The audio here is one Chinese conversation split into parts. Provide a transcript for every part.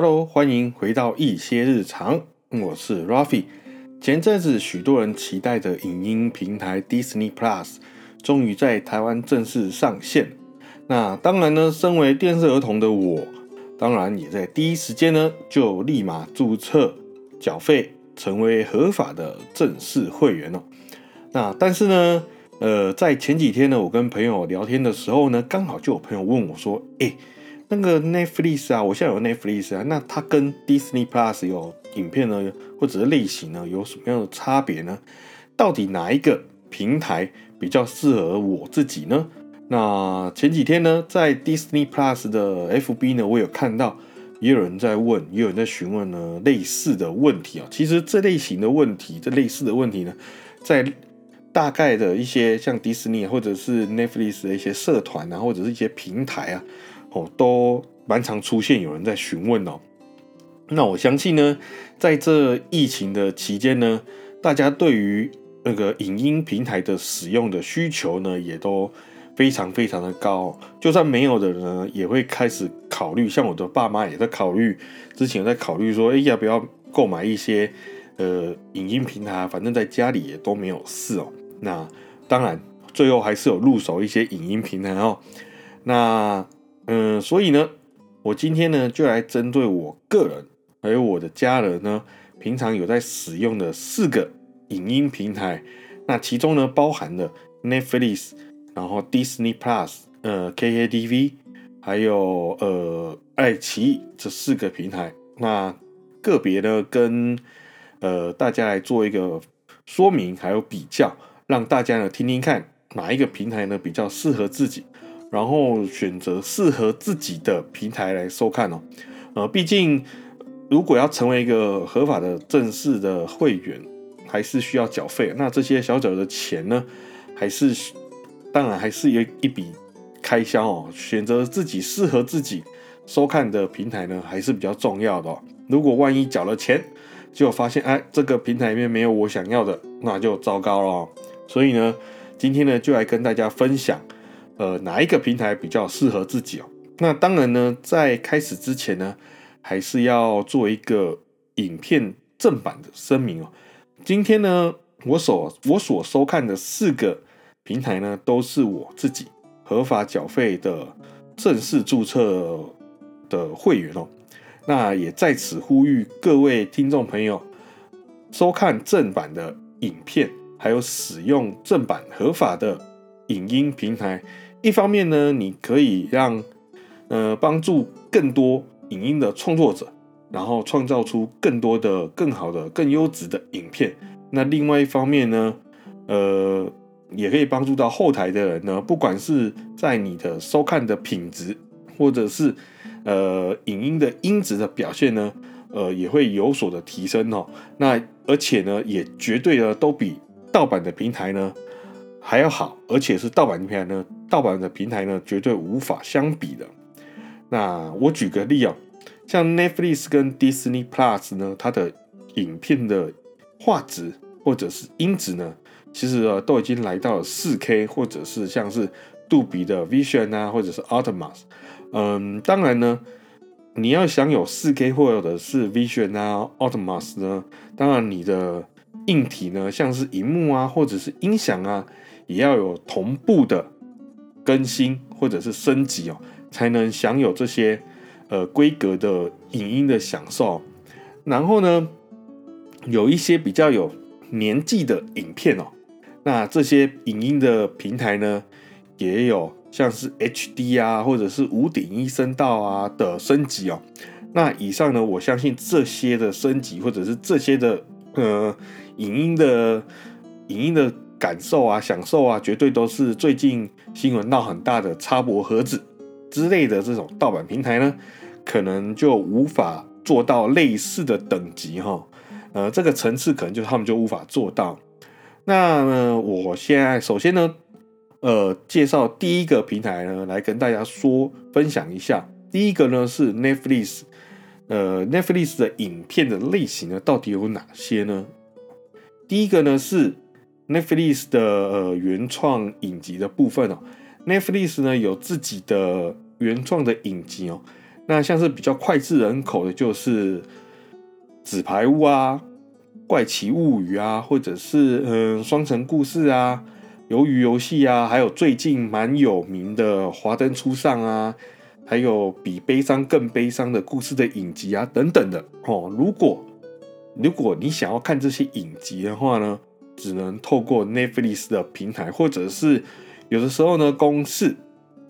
Hello，欢迎回到一些日常，我是 Rafi。前阵子许多人期待的影音平台 Disney Plus 终于在台湾正式上线。那当然呢，身为电视儿童的我，当然也在第一时间呢就立马注册缴费，成为合法的正式会员哦。那但是呢，呃，在前几天呢，我跟朋友聊天的时候呢，刚好就有朋友问我说：“哎。”那个 Netflix 啊，我现在有 Netflix 啊，那它跟 Disney Plus 有影片呢，或者是类型呢，有什么样的差别呢？到底哪一个平台比较适合我自己呢？那前几天呢，在 Disney Plus 的 FB 呢，我有看到也有人在问，也有人在询问呢类似的问题啊。其实这类型的问题，这类似的问题呢，在大概的一些像迪士尼或者是 Netflix 的一些社团啊，或者是一些平台啊。哦，都蛮常出现有人在询问哦。那我相信呢，在这疫情的期间呢，大家对于那个影音平台的使用的需求呢，也都非常非常的高。就算没有的人呢，也会开始考虑。像我的爸妈也在考虑，之前在考虑说，哎，要不要购买一些呃影音平台？反正在家里也都没有事哦。那当然，最后还是有入手一些影音平台哦。那嗯，所以呢，我今天呢就来针对我个人还有我的家人呢，平常有在使用的四个影音平台，那其中呢包含了 Netflix，然后 Disney Plus，呃 KKTV，还有呃爱奇艺这四个平台，那个别呢跟呃大家来做一个说明还有比较，让大家呢听听看哪一个平台呢比较适合自己。然后选择适合自己的平台来收看哦，呃，毕竟如果要成为一个合法的正式的会员，还是需要缴费。那这些小缴的钱呢，还是当然还是有一笔开销哦。选择自己适合自己收看的平台呢，还是比较重要的。如果万一缴了钱，就发现哎，这个平台里面没有我想要的，那就糟糕了。所以呢，今天呢，就来跟大家分享。呃，哪一个平台比较适合自己哦？那当然呢，在开始之前呢，还是要做一个影片正版的声明哦。今天呢，我所我所收看的四个平台呢，都是我自己合法缴费的正式注册的会员哦。那也在此呼吁各位听众朋友，收看正版的影片，还有使用正版合法的影音平台。一方面呢，你可以让呃帮助更多影音的创作者，然后创造出更多的更好的、更优质的影片。那另外一方面呢，呃，也可以帮助到后台的人呢，不管是在你的收看的品质，或者是呃影音的音质的表现呢，呃，也会有所的提升哦。那而且呢，也绝对的都比盗版的平台呢。还要好，而且是盗版平台呢？盗版的平台呢，绝对无法相比的。那我举个例啊，像 Netflix 跟 Disney Plus 呢，它的影片的画质或者是音质呢，其实啊都已经来到了 4K，或者是像是杜比的 Vision 啊，或者是 Atmos。嗯，当然呢，你要享有 4K 或者是 Vision 啊、Atmos 呢，当然你的硬体呢，像是荧幕啊，或者是音响啊。也要有同步的更新或者是升级哦，才能享有这些呃规格的影音的享受。然后呢，有一些比较有年纪的影片哦，那这些影音的平台呢，也有像是 HD 啊，或者是五点一声道啊的升级哦。那以上呢，我相信这些的升级或者是这些的呃影音的影音的。感受啊，享受啊，绝对都是最近新闻闹很大的插播盒子之类的这种盗版平台呢，可能就无法做到类似的等级哈。呃，这个层次可能就他们就无法做到。那呢，我现在首先呢，呃，介绍第一个平台呢，来跟大家说分享一下。第一个呢是 Netflix，呃，Netflix 的影片的类型呢，到底有哪些呢？第一个呢是。Netflix 的呃原创影集的部分哦，Netflix 呢有自己的原创的影集哦，那像是比较脍炙人口的，就是《纸牌屋》啊，《怪奇物语》啊，或者是嗯《双城故事》啊，《鱿鱼游戏》啊，还有最近蛮有名的《华灯初上》啊，还有比悲伤更悲伤的故事的影集啊等等的哦。如果如果你想要看这些影集的话呢，只能透过 Netflix 的平台，或者是有的时候呢，公视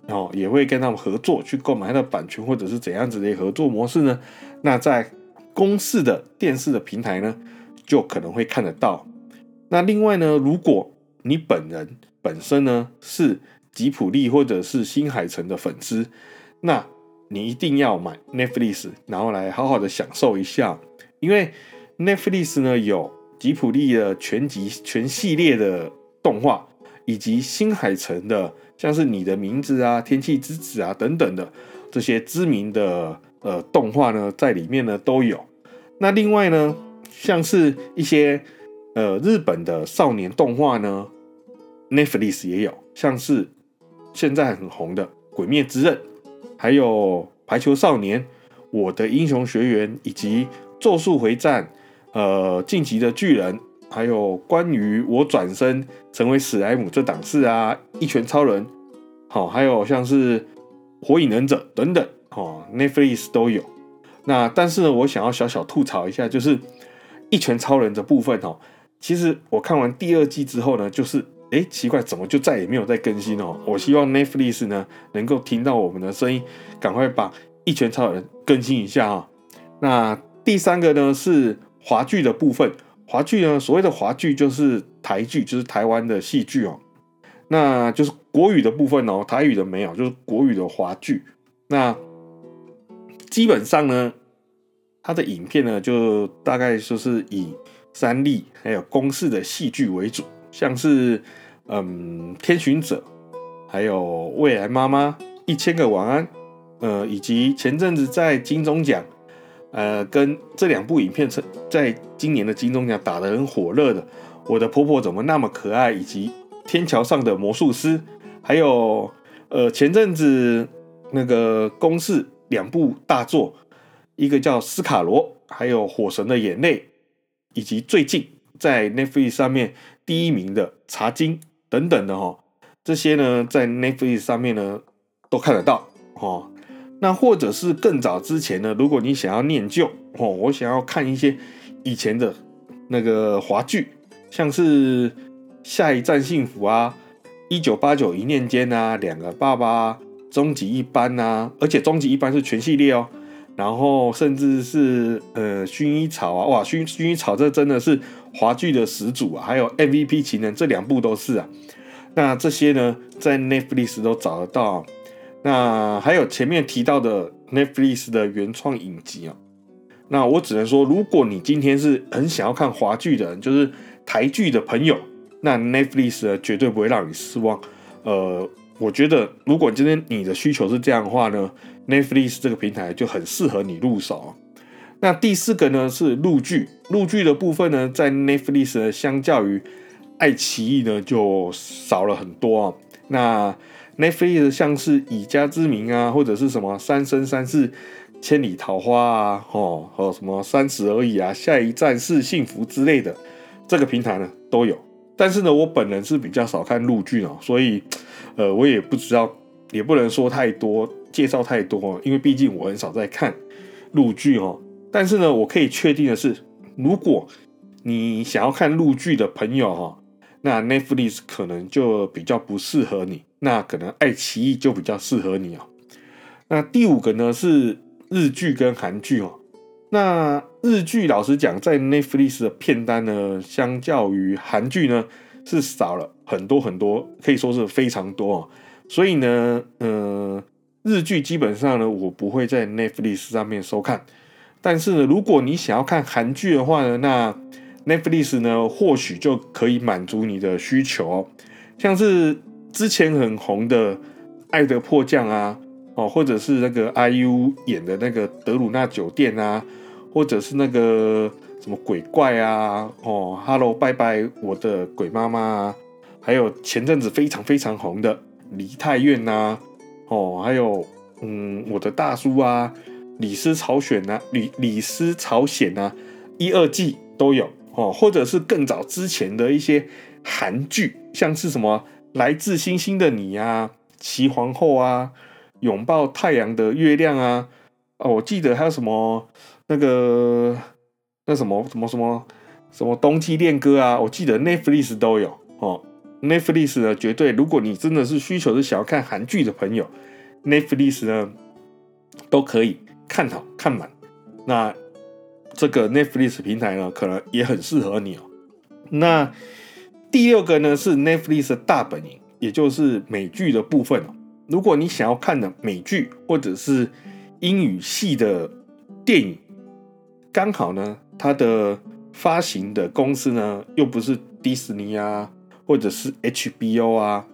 哦也会跟他们合作去购买它的版权，或者是怎样子的合作模式呢？那在公视的电视的平台呢，就可能会看得到。那另外呢，如果你本人本身呢是吉普力或者是新海诚的粉丝，那你一定要买 Netflix，然后来好好的享受一下，因为 Netflix 呢有。吉普力的全集全系列的动画，以及新海诚的像是你的名字啊、天气之子啊等等的这些知名的呃动画呢，在里面呢都有。那另外呢，像是一些呃日本的少年动画呢，Netflix 也有，像是现在很红的《鬼灭之刃》，还有《排球少年》、《我的英雄学院》以及《咒术回战》。呃，晋级的巨人，还有关于我转身成为史莱姆这档事啊，一拳超人，好，还有像是火影忍者等等，哦，Netflix 都有。那但是呢，我想要小小吐槽一下，就是一拳超人的部分哦。其实我看完第二季之后呢，就是哎，奇怪，怎么就再也没有再更新哦？我希望 Netflix 呢能够听到我们的声音，赶快把一拳超人更新一下啊。那第三个呢是。华剧的部分，华剧呢，所谓的华剧就是台剧，就是台湾的戏剧哦。那就是国语的部分哦，台语的没有，就是国语的华剧。那基本上呢，它的影片呢，就大概就是以三立还有公视的戏剧为主，像是嗯《天巡者》，还有《未来妈妈》、《一千个晚安》，呃，以及前阵子在金钟奖。呃，跟这两部影片在今年的金钟奖打得很火热的，《我的婆婆怎么那么可爱》以及《天桥上的魔术师》，还有呃前阵子那个公视两部大作，一个叫《斯卡罗》，还有《火神的眼泪》，以及最近在 Netflix 上面第一名的《茶经》等等的哈，这些呢在 Netflix 上面呢都看得到哈。那或者是更早之前呢？如果你想要念旧哦，我想要看一些以前的那个华剧，像是《下一站幸福》啊，《一九八九一念间》啊，《两个爸爸》、《终极一班》啊，而且《终极一班》是全系列哦。然后甚至是呃《薰衣草》啊，哇，《薰薰衣草》这真的是华剧的始祖啊！还有《MVP 情人》这两部都是啊。那这些呢，在 Netflix 都找得到。那还有前面提到的 Netflix 的原创影集啊，那我只能说，如果你今天是很想要看华剧的人，就是台剧的朋友，那 Netflix 呢绝对不会让你失望。呃，我觉得如果今天你的需求是这样的话呢，Netflix 这个平台就很适合你入手。那第四个呢是陆剧，陆剧的部分呢，在 Netflix 相较于爱奇艺呢就少了很多啊。那 Netflix 像是以家之名啊，或者是什么三生三世千里桃花啊，哦，和什么三十而已啊，下一站是幸福之类的，这个平台呢都有。但是呢，我本人是比较少看陆剧哦，所以呃，我也不知道，也不能说太多介绍太多，因为毕竟我很少在看陆剧哦。但是呢，我可以确定的是，如果你想要看陆剧的朋友哈。那 Netflix 可能就比较不适合你，那可能爱奇艺就比较适合你哦。那第五个呢是日剧跟韩剧哦。那日剧老实讲，在 Netflix 的片单呢，相较于韩剧呢是少了很多很多，可以说是非常多哦。所以呢，呃，日剧基本上呢，我不会在 Netflix 上面收看。但是呢，如果你想要看韩剧的话呢，那 Netflix 呢，或许就可以满足你的需求哦，像是之前很红的《爱的迫降》啊，哦，或者是那个 IU 演的那个《德鲁纳酒店》啊，或者是那个什么鬼怪啊，哦，Hello，拜拜，我的鬼妈妈啊，还有前阵子非常非常红的《梨泰院》呐，哦，还有嗯，我的大叔啊，李斯朝鲜啊，李李斯朝鲜啊，一二季都有哦，或者是更早之前的一些韩剧，像是什么来自星星的你啊，齐皇后啊，拥抱太阳的月亮啊，哦，我记得还有什么那个那什么什么什么什么冬季恋歌啊，我记得 Netflix 都有哦。Netflix 呢，绝对，如果你真的是需求是想要看韩剧的朋友，Netflix 呢都可以看好看满。那这个 Netflix 平台呢，可能也很适合你哦。那第六个呢是 Netflix 的大本营，也就是美剧的部分哦。如果你想要看的美剧或者是英语系的电影，刚好呢，它的发行的公司呢又不是迪士尼啊。或者是 HBO 啊，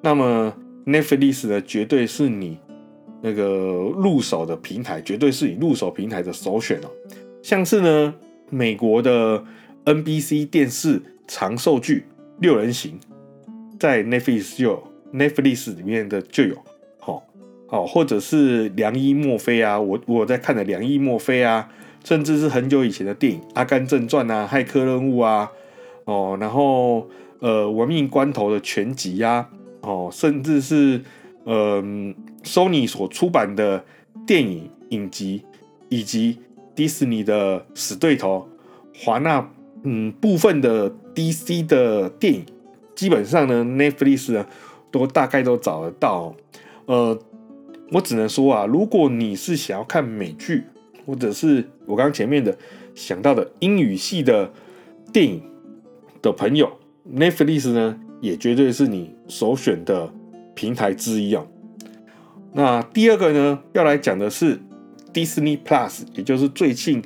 那么 Netflix 呢，绝对是你那个入手的平台，绝对是你入手平台的首选哦。像是呢，美国的 NBC 电视长寿剧《六人行》在 Netflix 就 Netflix 里面的就有，好，好，或者是良医墨菲啊，我我在看的良医墨菲啊，甚至是很久以前的电影《阿甘正传》啊，《骇客任务》啊，哦，然后。呃，文命关头的全集呀，哦，甚至是呃，Sony 所出版的电影影集，以及迪士尼的死对头华纳，嗯，部分的 DC 的电影，基本上呢，Netflix 呢都大概都找得到。呃，我只能说啊，如果你是想要看美剧，或者是我刚刚前面的想到的英语系的电影的朋友。Netflix 呢，也绝对是你首选的平台之一啊。那第二个呢，要来讲的是 Disney Plus，也就是最近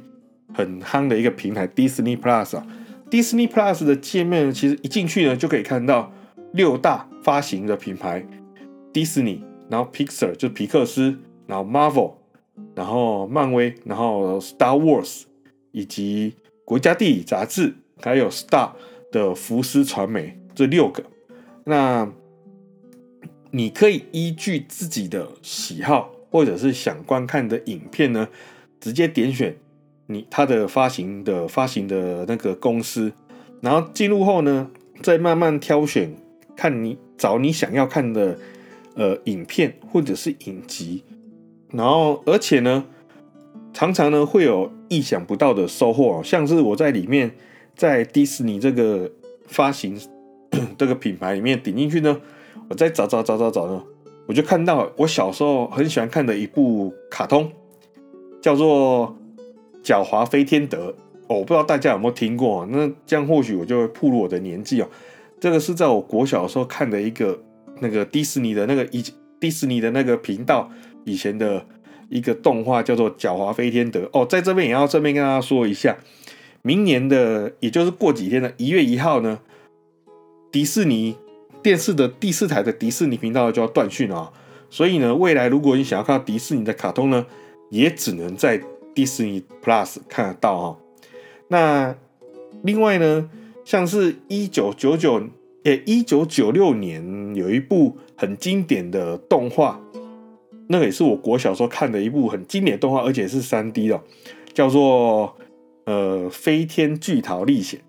很夯的一个平台 Disney Plus 啊。Disney Plus 的界面其实一进去呢，就可以看到六大发行的品牌：Disney，然后 Pixar 就是皮克斯，然后 Marvel，然后漫威，然后 Star Wars，以及国家地理杂志，还有 Star。的福斯传媒这六个，那你可以依据自己的喜好或者是想观看的影片呢，直接点选你它的发行的发行的那个公司，然后进入后呢，再慢慢挑选，看你找你想要看的呃影片或者是影集，然后而且呢，常常呢会有意想不到的收获，像是我在里面。在迪士尼这个发行 这个品牌里面点进去呢，我再找找找找找呢，我就看到我小时候很喜欢看的一部卡通，叫做《狡猾飞天德》哦，我不知道大家有没有听过啊，那这样或许我就会暴露我的年纪哦。这个是在我国小的时候看的一个那个迪士尼的那个以迪士尼的那个频道以前的一个动画，叫做《狡猾飞天德》哦，在这边也要正面跟大家说一下。明年的，也就是过几天的一月一号呢，迪士尼电视的第四台的迪士尼频道就要断讯了。所以呢，未来如果你想要看到迪士尼的卡通呢，也只能在迪士尼 Plus 看得到哈。那另外呢，像是一九九九，诶，一九九六年有一部很经典的动画，那个也是我国小时候看的一部很经典动画，而且是三 D 的，叫做。呃，飞天巨桃历险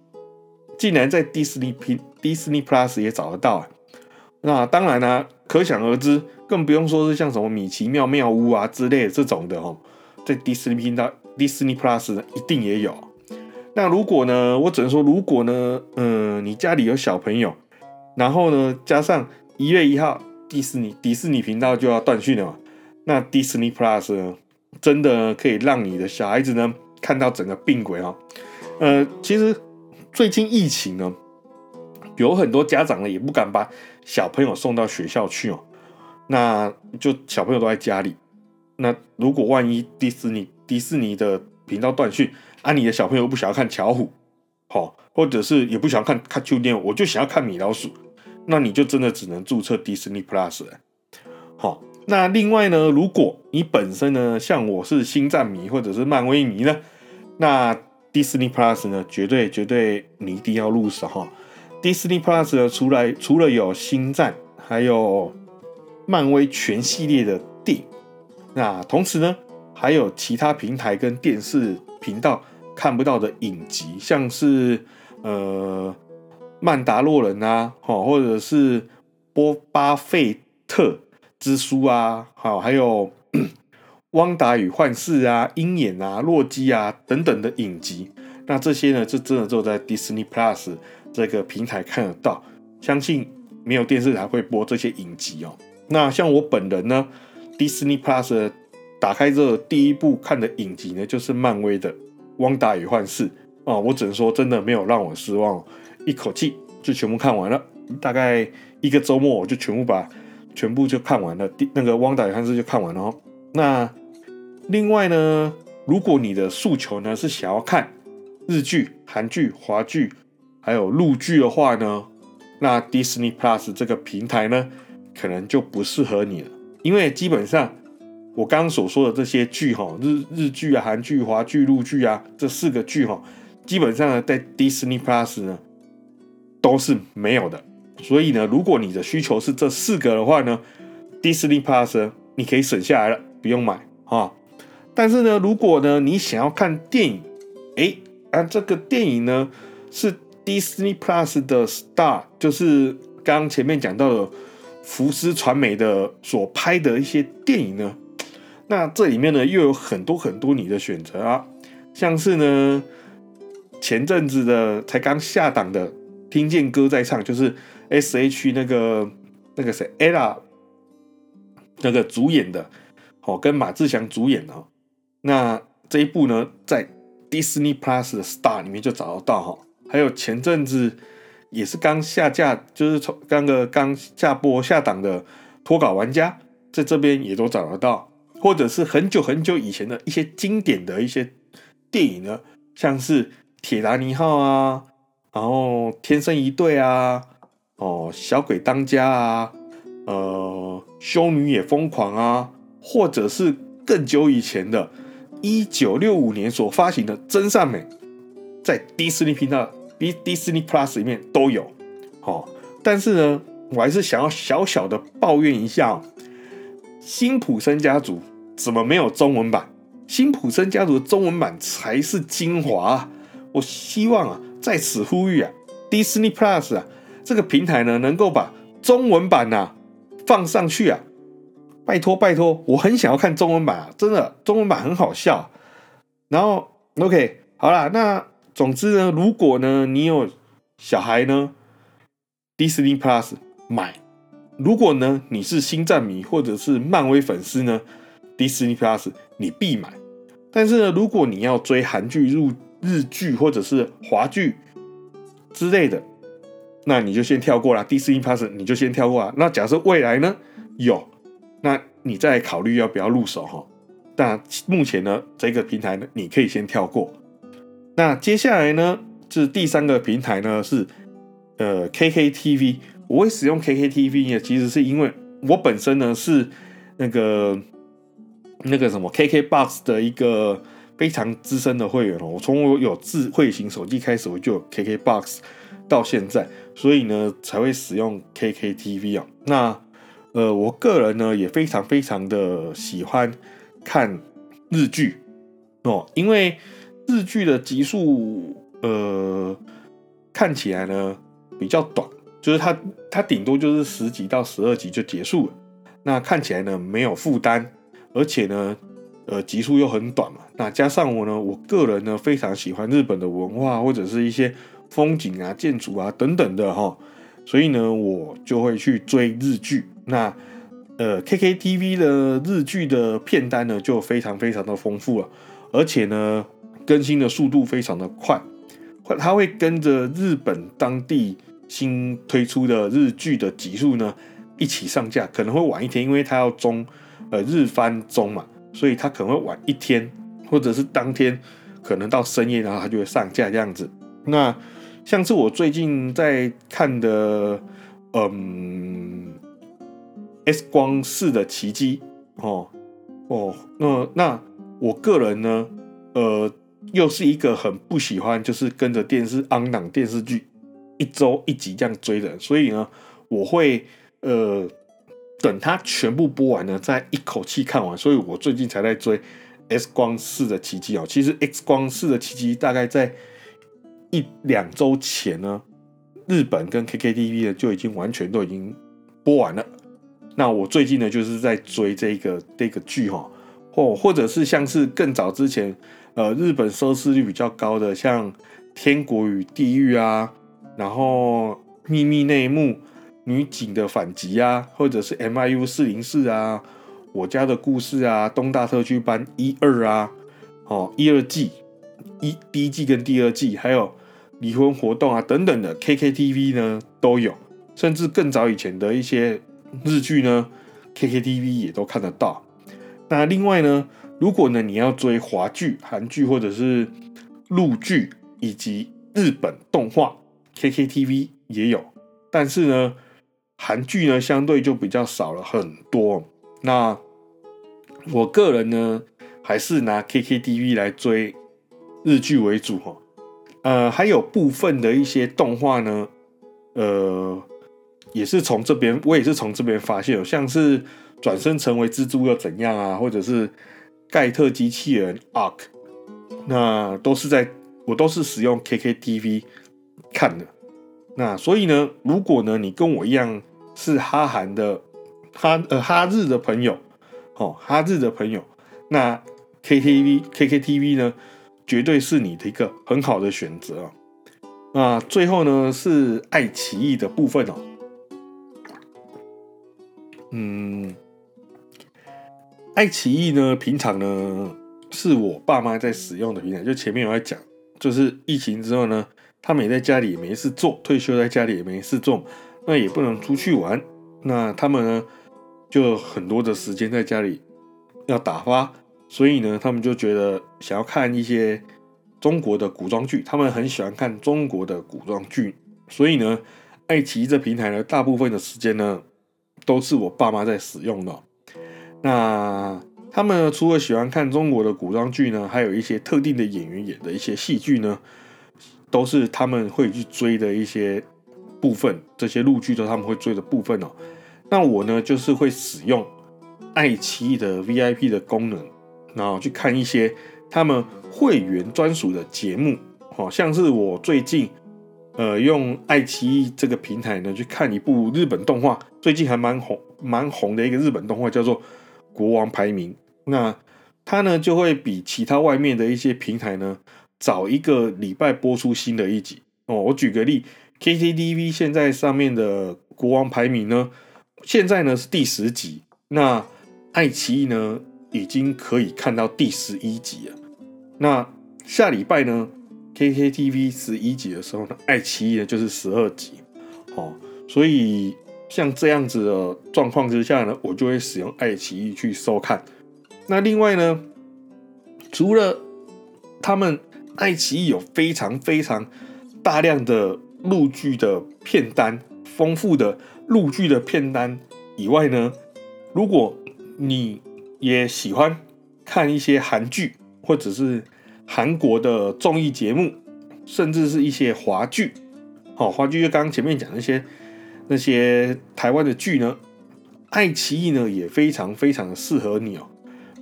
竟然在迪士尼 P、迪士尼 Plus 也找得到啊！那当然呢，可想而知，更不用说是像什么米奇妙妙屋啊之类的这种的哦，在迪士尼频道、迪士尼 Plus 一定也有。那如果呢，我只能说，如果呢，嗯，你家里有小朋友，然后呢，加上一月一号迪士尼迪士尼频道就要断讯了嘛，那迪士尼 Plus 呢，真的可以让你的小孩子呢。看到整个病轨哦，呃，其实最近疫情呢，有很多家长呢也不敢把小朋友送到学校去哦，那就小朋友都在家里。那如果万一迪士尼迪士尼的频道断讯，啊，你的小朋友不想要看巧虎，好，或者是也不想要看看秋天，我就想要看米老鼠，那你就真的只能注册迪士尼 Plus 了，好。那另外呢，如果你本身呢像我是星战迷或者是漫威迷呢，那 Disney Plus 呢绝对绝对你一定要入手哈。Disney Plus 呢，除来除了有星战，还有漫威全系列的，那同时呢，还有其他平台跟电视频道看不到的影集，像是呃曼达洛人啊，好，或者是波巴费特之书啊，好，还有 汪达与幻视啊、鹰眼啊、洛基啊等等的影集。那这些呢，就真的只有在 Disney Plus 这个平台看得到，相信没有电视台会播这些影集哦。那像我本人呢，Disney Plus 打开之后第一部看的影集呢，就是漫威的《汪达与幻视》啊，我只能说真的没有让我失望，一口气就全部看完了，大概一个周末我就全部把全部就看完了，第那个《汪达与幻视》就看完了哦。那另外呢，如果你的诉求呢是想要看日剧、韩剧、华剧，还有陆剧的话呢，那 Disney Plus 这个平台呢，可能就不适合你了。因为基本上我刚刚所说的这些剧哈，日日剧啊、韩剧、华剧、陆剧啊，这四个剧哈，基本上呢在 Disney Plus 呢都是没有的。所以呢，如果你的需求是这四个的话呢，Disney Plus 你可以省下来了，不用买哈。但是呢，如果呢你想要看电影，哎。啊，这个电影呢是 Disney Plus 的 Star，就是刚前面讲到的福斯传媒的所拍的一些电影呢。那这里面呢又有很多很多你的选择啊，像是呢前阵子的才刚下档的《听见歌在唱》，就是 S H 那个那个谁 Ella 那个主演的，哦，跟马志祥主演的。那这一部呢在 Disney Plus 的 Star 里面就找得到哈，还有前阵子也是刚下架，就是从刚个刚下播下档的脱稿玩家，在这边也都找得到，或者是很久很久以前的一些经典的一些电影呢，像是铁达尼号啊，然后天生一对啊，哦小鬼当家啊，呃修女也疯狂啊，或者是更久以前的。一九六五年所发行的《真善美》在迪士尼频道、迪迪士尼 Plus 里面都有，哦，但是呢，我还是想要小小的抱怨一下，《辛普森家族》怎么没有中文版？《辛普森家族》的中文版才是精华。我希望啊，在此呼吁啊，迪士尼 Plus 啊这个平台呢，能够把中文版呐放上去啊。拜托拜托，我很想要看中文版啊！真的，中文版很好笑。然后，OK，好啦，那总之呢，如果呢你有小孩呢，Disney Plus 买；如果呢你是星战迷或者是漫威粉丝呢，Disney Plus 你必买。但是呢，如果你要追韩剧、入日剧或者是华剧之类的，那你就先跳过了 Disney Plus，你就先跳过了。那假设未来呢有？那你再考虑要不要入手哈？但目前呢，这个平台呢，你可以先跳过。那接下来呢，是第三个平台呢，是呃 KKTV。我会使用 KKTV 呢，其实是因为我本身呢是那个那个什么 KKBOX 的一个非常资深的会员哦。我从我有智慧型手机开始，我就有 KKBOX 到现在，所以呢才会使用 KKTV 啊。那呃，我个人呢也非常非常的喜欢看日剧哦，因为日剧的集数呃看起来呢比较短，就是它它顶多就是十集到十二集就结束了，那看起来呢没有负担，而且呢呃集数又很短嘛，那加上我呢我个人呢非常喜欢日本的文化或者是一些风景啊、建筑啊等等的哈，所以呢我就会去追日剧。那呃，KKTV 的日剧的片单呢就非常非常的丰富了，而且呢更新的速度非常的快，它会跟着日本当地新推出的日剧的集数呢一起上架，可能会晚一天，因为它要中呃日番中嘛，所以它可能会晚一天，或者是当天可能到深夜，然后它就会上架这样子。那像是我最近在看的，嗯。S 光式的奇迹，哦哦，那那我个人呢，呃，又是一个很不喜欢就是跟着电视昂档电视剧一周一集这样追的，所以呢，我会呃等它全部播完呢，再一口气看完。所以我最近才在追《X 光四的奇迹》哦。其实《X 光四的奇迹》大概在一两周前呢，日本跟 KKTV 呢就已经完全都已经播完了。那我最近呢就是在追这个这个剧哈，或或者是像是更早之前，呃，日本收视率比较高的像《天国与地狱》啊，然后《秘密内幕》、女警的反击啊，或者是 MIU 四零四啊，我家的故事啊，东大特区班一二啊，哦，一二季一第一季跟第二季，还有离婚活动啊等等的 KKTV 呢都有，甚至更早以前的一些。日剧呢，KKTV 也都看得到。那另外呢，如果呢你要追华剧、韩剧或者是陆剧以及日本动画，KKTV 也有。但是呢，韩剧呢相对就比较少了很多。那我个人呢，还是拿 KKTV 来追日剧为主哈。呃，还有部分的一些动画呢，呃。也是从这边，我也是从这边发现，像是转身成为蜘蛛又怎样啊，或者是盖特机器人 Ark，那都是在我都是使用 KKTV 看的。那所以呢，如果呢你跟我一样是哈韩的哈呃哈日的朋友，哦哈日的朋友，那 KTV KKTV 呢绝对是你的一个很好的选择啊。那最后呢是爱奇艺的部分哦。嗯，爱奇艺呢，平常呢是我爸妈在使用的平台。就前面有在讲，就是疫情之后呢，他们也在家里也没事做，退休在家里也没事做，那也不能出去玩，那他们呢就很多的时间在家里要打发，所以呢，他们就觉得想要看一些中国的古装剧，他们很喜欢看中国的古装剧，所以呢，爱奇艺这平台呢，大部分的时间呢。都是我爸妈在使用的。那他们除了喜欢看中国的古装剧呢，还有一些特定的演员演的一些戏剧呢，都是他们会去追的一些部分。这些陆剧都他们会追的部分哦。那我呢，就是会使用爱奇艺的 VIP 的功能，然后去看一些他们会员专属的节目。好像是我最近。呃，用爱奇艺这个平台呢，去看一部日本动画，最近还蛮红、蛮红的一个日本动画，叫做《国王排名》。那它呢，就会比其他外面的一些平台呢，早一个礼拜播出新的一集。哦，我举个例，KKTV 现在上面的《国王排名》呢，现在呢是第十集，那爱奇艺呢已经可以看到第十一集了。那下礼拜呢？KKTV 十一集的时候呢，爱奇艺呢就是十二集，哦，所以像这样子的状况之下呢，我就会使用爱奇艺去收看。那另外呢，除了他们爱奇艺有非常非常大量的陆剧的片单，丰富的陆剧的片单以外呢，如果你也喜欢看一些韩剧或者是。韩国的综艺节目，甚至是一些华剧，好，华剧就刚刚前面讲那些那些台湾的剧呢，爱奇艺呢也非常非常的适合你哦。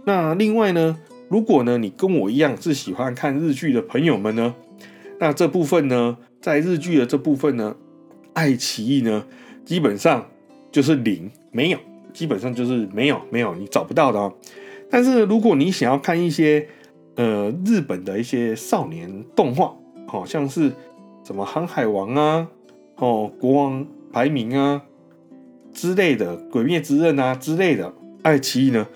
那另外呢，如果呢你跟我一样是喜欢看日剧的朋友们呢，那这部分呢，在日剧的这部分呢，爱奇艺呢基本上就是零没有，基本上就是没有没有你找不到的哦。但是如果你想要看一些，呃，日本的一些少年动画，好像是什么《航海王》啊，哦，《国王排名》啊之类的，《鬼灭之刃》啊之类的，爱奇艺呢，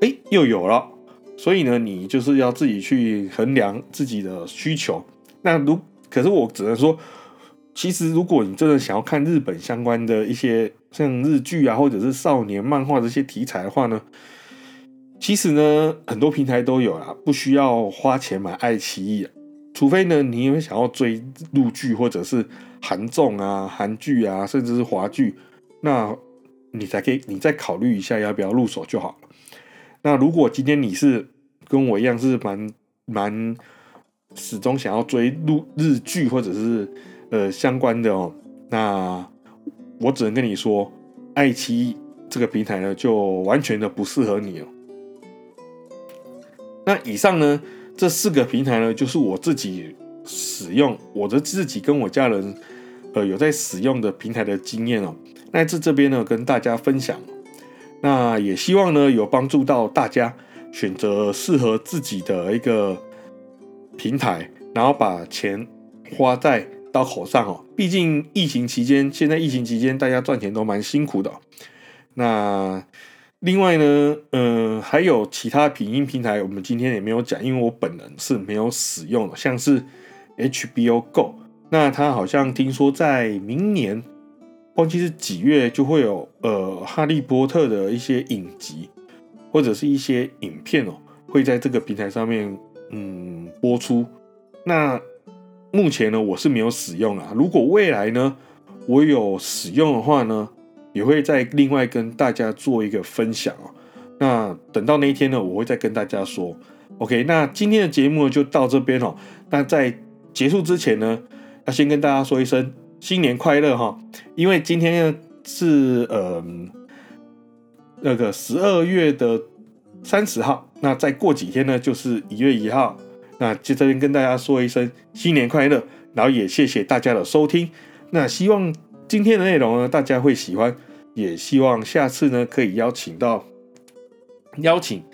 哎，又有了。所以呢，你就是要自己去衡量自己的需求。那如可是我只能说，其实如果你真的想要看日本相关的一些像日剧啊，或者是少年漫画这些题材的话呢。其实呢，很多平台都有啦，不需要花钱买爱奇艺，除非呢，你有想要追陆剧或者是韩综啊、韩剧啊，甚至是华剧，那你才可以，你再考虑一下要不要入手就好。那如果今天你是跟我一样是蛮蛮始终想要追陆日剧或者是呃相关的哦，那我只能跟你说，爱奇艺这个平台呢就完全的不适合你哦。那以上呢这四个平台呢，就是我自己使用，我的自己跟我家人呃有在使用的平台的经验哦。那在这边呢跟大家分享，那也希望呢有帮助到大家选择适合自己的一个平台，然后把钱花在刀口上哦。毕竟疫情期间，现在疫情期间大家赚钱都蛮辛苦的。那另外呢，呃，还有其他影音平台，我们今天也没有讲，因为我本人是没有使用的，像是 HBO Go，那它好像听说在明年，忘记是几月就会有呃哈利波特的一些影集或者是一些影片哦，会在这个平台上面嗯播出。那目前呢，我是没有使用啊，如果未来呢，我有使用的话呢。也会再另外跟大家做一个分享哦。那等到那一天呢，我会再跟大家说。OK，那今天的节目就到这边哦。那在结束之前呢，要先跟大家说一声新年快乐哈。因为今天是呃那个十二月的三十号，那再过几天呢就是一月一号。那就这边跟大家说一声新年快乐，然后也谢谢大家的收听。那希望。今天的内容呢，大家会喜欢，也希望下次呢可以邀请到邀请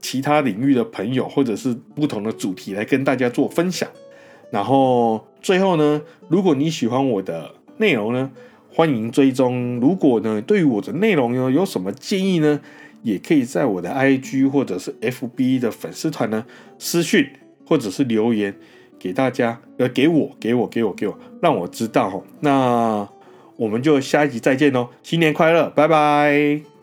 其他领域的朋友，或者是不同的主题来跟大家做分享。然后最后呢，如果你喜欢我的内容呢，欢迎追踪。如果呢对于我的内容呢有什么建议呢，也可以在我的 IG 或者是 FB 的粉丝团呢私讯或者是留言给大家，呃，给我，给我，给我，给我，让我知道那。我们就下一集再见喽！新年快乐，拜拜。